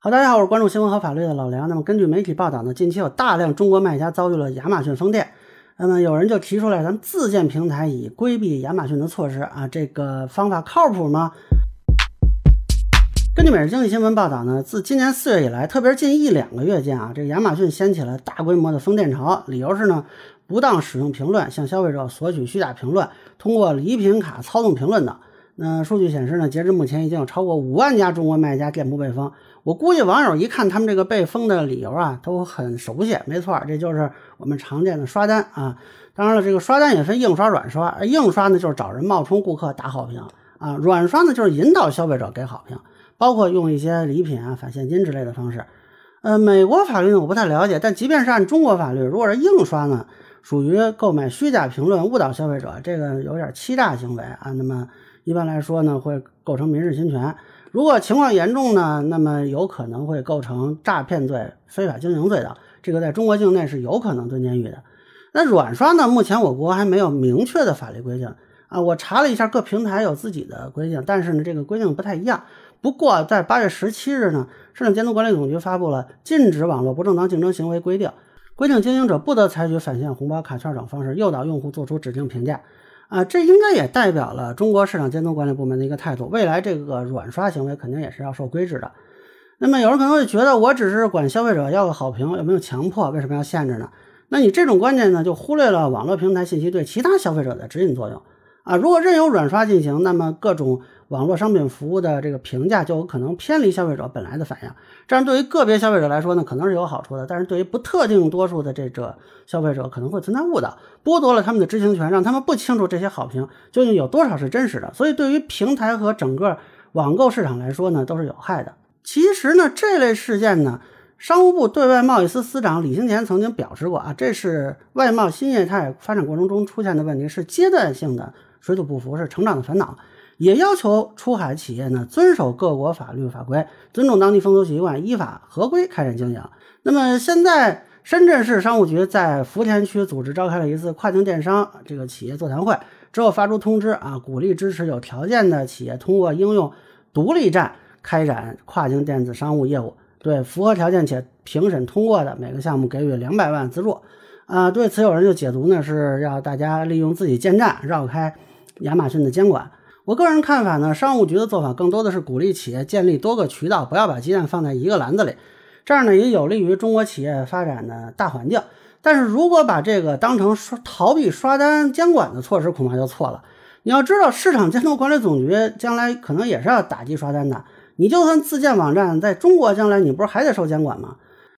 好，大家好，我是关注新闻和法律的老梁。那么，根据媒体报道呢，近期有大量中国卖家遭遇了亚马逊封店。那么，有人就提出来，咱们自建平台以规避亚马逊的措施啊，这个方法靠谱吗？根据每日经济新闻报道呢，自今年四月以来，特别是近一两个月间啊，这个亚马逊掀起了大规模的封店潮，理由是呢，不当使用评论，向消费者索取虚假评论，通过礼品卡操纵评论等。那数据显示呢，截至目前已经有超过五万家中国卖家店铺被封。我估计网友一看他们这个被封的理由啊，都很熟悉。没错，这就是我们常见的刷单啊。当然了，这个刷单也分硬刷、软刷。硬刷呢，就是找人冒充顾客打好评啊；软刷呢，就是引导消费者给好评，包括用一些礼品啊、返现金之类的方式。呃，美国法律呢，我不太了解，但即便是按中国法律，如果是硬刷呢，属于购买虚假评论误导消费者，这个有点欺诈行为啊。那么。一般来说呢，会构成民事侵权。如果情况严重呢，那么有可能会构成诈骗罪、非法经营罪的。这个在中国境内是有可能蹲监狱的。那软刷呢？目前我国还没有明确的法律规定啊。我查了一下，各平台有自己的规定，但是呢，这个规定不太一样。不过在八月十七日呢，市场监督管理总局发布了《禁止网络不正当竞争行为规定》，规定经营者不得采取返现红包、卡券等方式诱导用户做出指定评价。啊，这应该也代表了中国市场监督管理部门的一个态度。未来这个软刷行为肯定也是要受规制的。那么有人可能会觉得，我只是管消费者要个好评，有没有强迫？为什么要限制呢？那你这种观念呢，就忽略了网络平台信息对其他消费者的指引作用。啊，如果任由软刷进行，那么各种网络商品服务的这个评价就有可能偏离消费者本来的反应。这样对于个别消费者来说呢，可能是有好处的，但是对于不特定多数的这个消费者可能会存在误导，剥夺了他们的知情权，让他们不清楚这些好评究竟有多少是真实的。所以对于平台和整个网购市场来说呢，都是有害的。其实呢，这类事件呢，商务部对外贸易司司长李兴前曾经表示过啊，这是外贸新业态发展过程中出现的问题，是阶段性的。水土不服是成长的烦恼，也要求出海企业呢遵守各国法律法规，尊重当地风俗习惯，依法合规开展经营。那么现在，深圳市商务局在福田区组织召开了一次跨境电商这个企业座谈会，之后发出通知啊，鼓励支持有条件的企业通过应用独立站开展跨境电子商务业务，对符合条件且评审通过的每个项目给予两百万资助。啊，对此有人就解读呢，是要大家利用自己建站绕开。亚马逊的监管，我个人看法呢，商务局的做法更多的是鼓励企业建立多个渠道，不要把鸡蛋放在一个篮子里，这样呢也有利于中国企业发展的大环境。但是如果把这个当成刷逃避刷单监管的措施，恐怕就错了。你要知道，市场监督管理总局将来可能也是要打击刷单的。你就算自建网站，在中国将来你不是还得受监管吗？